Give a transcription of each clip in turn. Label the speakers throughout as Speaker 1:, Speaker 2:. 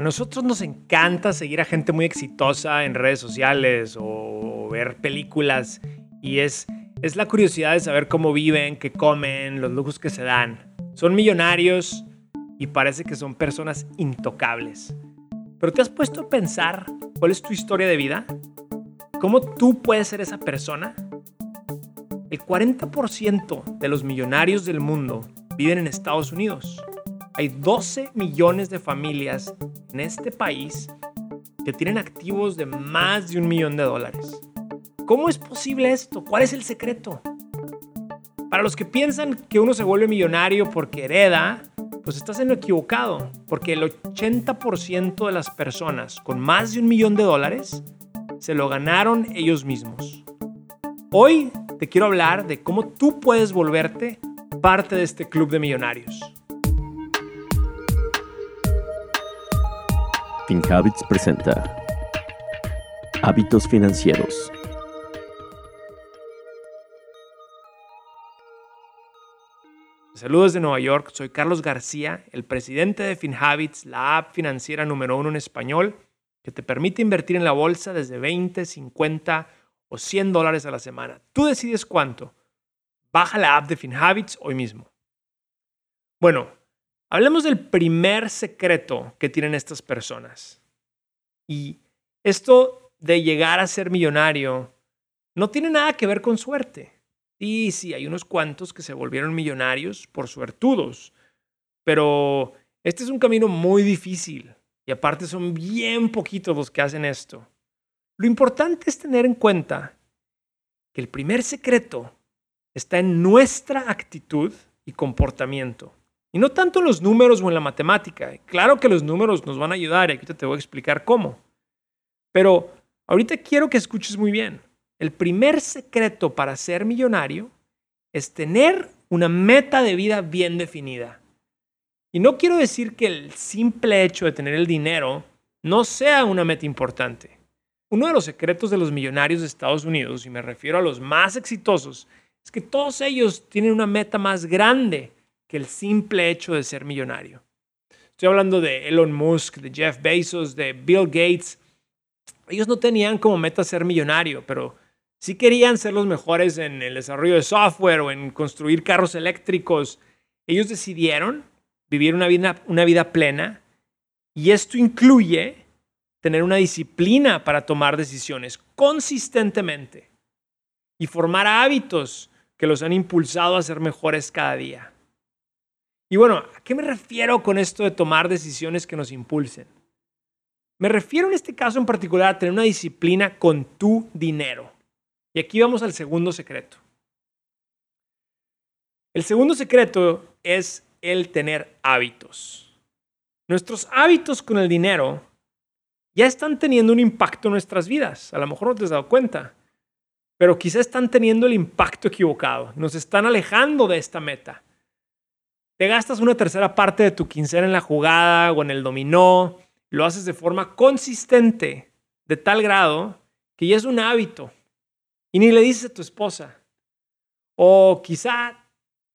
Speaker 1: A nosotros nos encanta seguir a gente muy exitosa en redes sociales o ver películas y es, es la curiosidad de saber cómo viven, qué comen, los lujos que se dan. Son millonarios y parece que son personas intocables. Pero ¿te has puesto a pensar cuál es tu historia de vida? ¿Cómo tú puedes ser esa persona? El 40% de los millonarios del mundo viven en Estados Unidos. Hay 12 millones de familias en este país que tienen activos de más de un millón de dólares. ¿Cómo es posible esto? ¿Cuál es el secreto? Para los que piensan que uno se vuelve millonario porque hereda, pues estás en lo equivocado, porque el 80% de las personas con más de un millón de dólares se lo ganaron ellos mismos. Hoy te quiero hablar de cómo tú puedes volverte parte de este club de millonarios.
Speaker 2: FinHabits presenta Hábitos Financieros.
Speaker 1: Saludos de Nueva York, soy Carlos García, el presidente de FinHabits, la app financiera número uno en español que te permite invertir en la bolsa desde 20, 50 o 100 dólares a la semana. Tú decides cuánto. Baja la app de FinHabits hoy mismo. Bueno, Hablemos del primer secreto que tienen estas personas. Y esto de llegar a ser millonario no tiene nada que ver con suerte. Y sí, hay unos cuantos que se volvieron millonarios por suertudos, pero este es un camino muy difícil y aparte son bien poquitos los que hacen esto. Lo importante es tener en cuenta que el primer secreto está en nuestra actitud y comportamiento. Y no tanto en los números o en la matemática. Claro que los números nos van a ayudar y aquí te voy a explicar cómo. Pero ahorita quiero que escuches muy bien. El primer secreto para ser millonario es tener una meta de vida bien definida. Y no quiero decir que el simple hecho de tener el dinero no sea una meta importante. Uno de los secretos de los millonarios de Estados Unidos, y me refiero a los más exitosos, es que todos ellos tienen una meta más grande que el simple hecho de ser millonario. Estoy hablando de Elon Musk, de Jeff Bezos, de Bill Gates. Ellos no tenían como meta ser millonario, pero sí querían ser los mejores en el desarrollo de software o en construir carros eléctricos. Ellos decidieron vivir una vida, una vida plena y esto incluye tener una disciplina para tomar decisiones consistentemente y formar hábitos que los han impulsado a ser mejores cada día. Y bueno, ¿a qué me refiero con esto de tomar decisiones que nos impulsen? Me refiero en este caso en particular a tener una disciplina con tu dinero. Y aquí vamos al segundo secreto. El segundo secreto es el tener hábitos. Nuestros hábitos con el dinero ya están teniendo un impacto en nuestras vidas. A lo mejor no te has dado cuenta, pero quizá están teniendo el impacto equivocado. Nos están alejando de esta meta te gastas una tercera parte de tu quincena en la jugada o en el dominó, lo haces de forma consistente, de tal grado que ya es un hábito y ni le dices a tu esposa. O quizá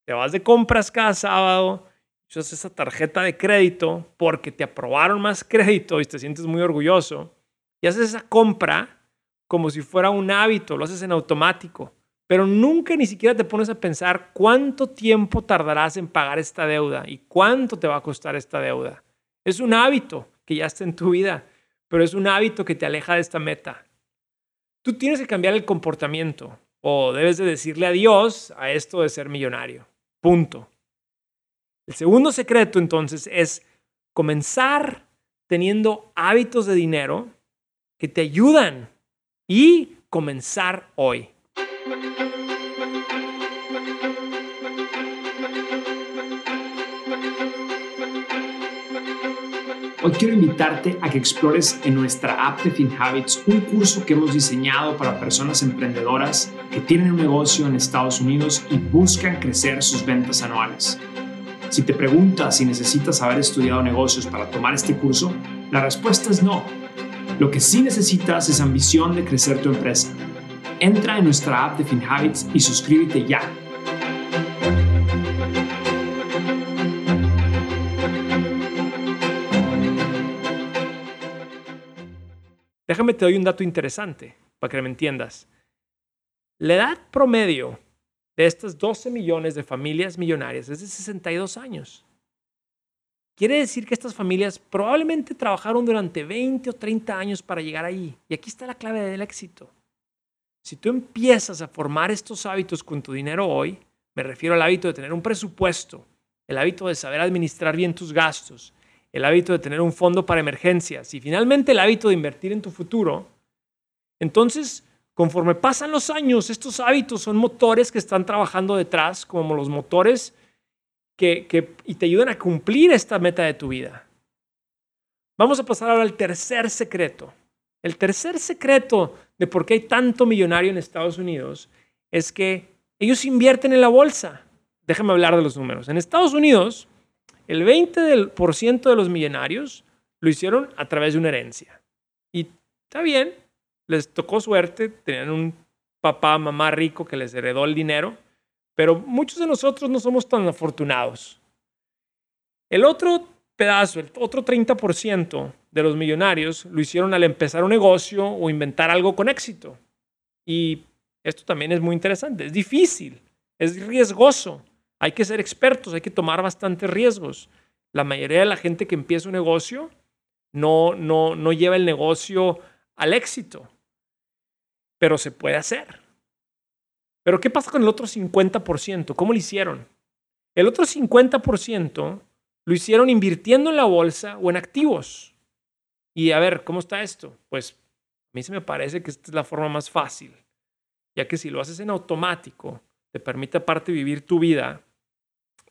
Speaker 1: te vas de compras cada sábado, usas esa tarjeta de crédito porque te aprobaron más crédito y te sientes muy orgulloso y haces esa compra como si fuera un hábito, lo haces en automático pero nunca ni siquiera te pones a pensar cuánto tiempo tardarás en pagar esta deuda y cuánto te va a costar esta deuda. Es un hábito que ya está en tu vida, pero es un hábito que te aleja de esta meta. Tú tienes que cambiar el comportamiento o debes de decirle adiós a esto de ser millonario. Punto. El segundo secreto entonces es comenzar teniendo hábitos de dinero que te ayudan y comenzar hoy. Hoy quiero invitarte a que explores en nuestra app de FinHabits un curso que hemos diseñado para personas emprendedoras que tienen un negocio en Estados Unidos y buscan crecer sus ventas anuales. Si te preguntas si necesitas haber estudiado negocios para tomar este curso, la respuesta es no. Lo que sí necesitas es ambición de crecer tu empresa Entra en nuestra app de FinHabits y suscríbete ya. Déjame te doy un dato interesante para que me entiendas. La edad promedio de estas 12 millones de familias millonarias es de 62 años. Quiere decir que estas familias probablemente trabajaron durante 20 o 30 años para llegar ahí. Y aquí está la clave del éxito. Si tú empiezas a formar estos hábitos con tu dinero hoy, me refiero al hábito de tener un presupuesto, el hábito de saber administrar bien tus gastos, el hábito de tener un fondo para emergencias y finalmente el hábito de invertir en tu futuro, entonces, conforme pasan los años, estos hábitos son motores que están trabajando detrás, como los motores que, y te ayudan a cumplir esta meta de tu vida. Vamos a pasar ahora al tercer secreto. El tercer secreto de por qué hay tanto millonario en Estados Unidos es que ellos invierten en la bolsa. Déjame hablar de los números. En Estados Unidos, el 20% de los millonarios lo hicieron a través de una herencia. Y está bien, les tocó suerte, tenían un papá, mamá rico que les heredó el dinero, pero muchos de nosotros no somos tan afortunados. El otro pedazo, el otro 30% de los millonarios lo hicieron al empezar un negocio o inventar algo con éxito. Y esto también es muy interesante. Es difícil, es riesgoso. Hay que ser expertos, hay que tomar bastantes riesgos. La mayoría de la gente que empieza un negocio no, no, no lleva el negocio al éxito, pero se puede hacer. Pero ¿qué pasa con el otro 50%? ¿Cómo lo hicieron? El otro 50% lo hicieron invirtiendo en la bolsa o en activos. Y a ver, ¿cómo está esto? Pues a mí se me parece que esta es la forma más fácil, ya que si lo haces en automático, te permite aparte vivir tu vida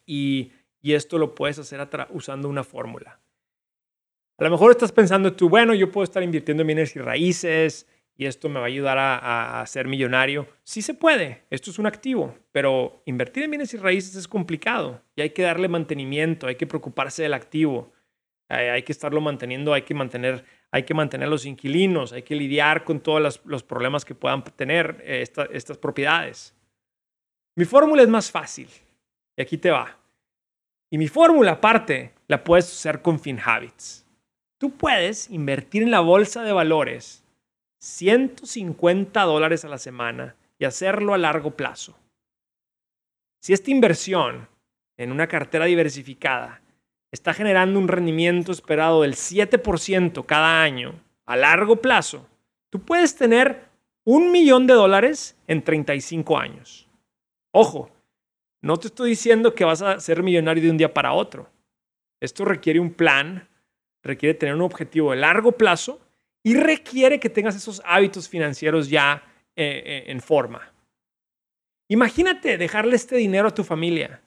Speaker 1: y, esto lo puedes hacer usando una fórmula. A lo mejor estás pensando tú, bueno, yo puedo estar invirtiendo en bienes y raíces, y esto me va a ayudar a, ser millonario. Sí se puede, esto es un activo, pero invertir en bienes y raíces es complicado y hay que darle mantenimiento, hay que preocuparse del activo, hay, que estarlo manteniendo, hay que mantener, hay que mantener los inquilinos, hay que lidiar con todos los, problemas que puedan tener eh, estas propiedades. Mi fórmula es más fácil y aquí te va. Y mi fórmula aparte la puedes usar con FinHabits. Tú puedes invertir en la bolsa de valores 150 dólares a la semana y hacerlo a largo plazo. Si esta inversión en una cartera diversificada está generando un rendimiento esperado del 7% cada año a largo plazo, tú puedes tener un millón de dólares en 35 años. Ojo, no te estoy diciendo que vas a ser millonario de un día para otro. Esto requiere un plan, requiere tener un objetivo de largo plazo y requiere que tengas esos hábitos financieros ya eh, eh, en forma. Imagínate dejarle este dinero a tu familia.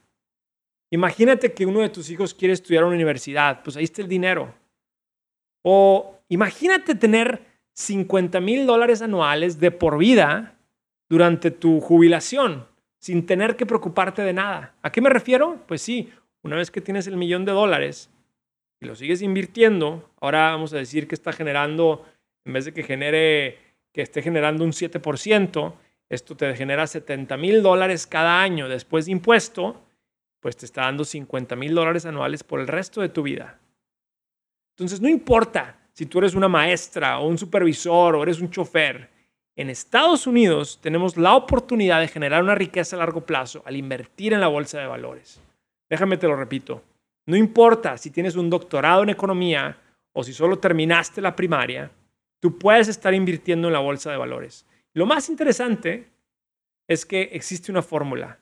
Speaker 1: Imagínate que uno de tus hijos quiere estudiar a una universidad, pues ahí está el dinero. O imagínate tener 50 mil dólares anuales de por vida durante tu jubilación, sin tener que preocuparte de nada. ¿A qué me refiero? Pues sí, una vez que tienes el millón de dólares, y lo sigues invirtiendo, ahora vamos a decir que está generando, en vez de que genere, que esté generando un 7%, esto te genera 70 mil dólares cada año después de impuesto, pues te está dando 50 mil dólares anuales por el resto de tu vida. Entonces, no importa si tú eres una maestra o un supervisor o eres un chofer, en Estados Unidos tenemos la oportunidad de generar una riqueza a largo plazo al invertir en la bolsa de valores. Déjame te lo repito. No importa si tienes un doctorado en economía o si solo terminaste la primaria, tú puedes estar invirtiendo en la bolsa de valores. Lo más interesante es que existe una fórmula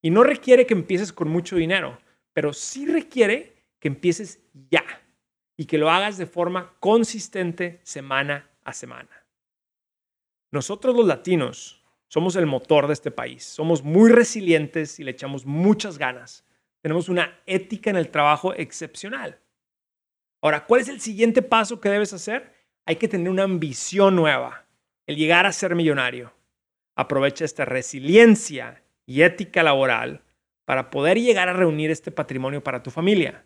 Speaker 1: y no requiere que empieces con mucho dinero, pero sí requiere que empieces ya y que lo hagas de forma consistente semana a semana. Nosotros los latinos somos el motor de este país, somos muy resilientes y le echamos muchas ganas tenemos una ética en el trabajo excepcional. Ahora, ¿cuál es el siguiente paso que debes hacer? Hay que tener una ambición nueva, el llegar a ser millonario. Aprovecha esta resiliencia y ética laboral para poder llegar a reunir este patrimonio para tu familia.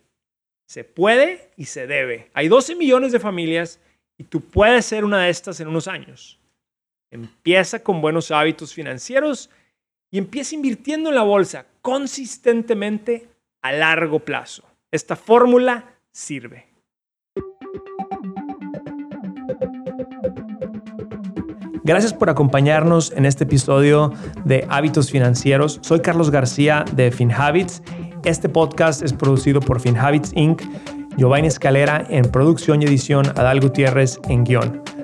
Speaker 1: Se puede y se debe. Hay 12 millones de familias y tú puedes ser una de estas en unos años. Empieza con buenos hábitos financieros y empieza invirtiendo en la bolsa consistentemente a largo plazo. Esta fórmula sirve. Gracias por acompañarnos en este episodio de Hábitos Financieros. Soy Carlos García de FinHabits. Este podcast es producido por FinHabits Inc., Giovanni Escalera en producción y edición, Adal Gutiérrez en guion.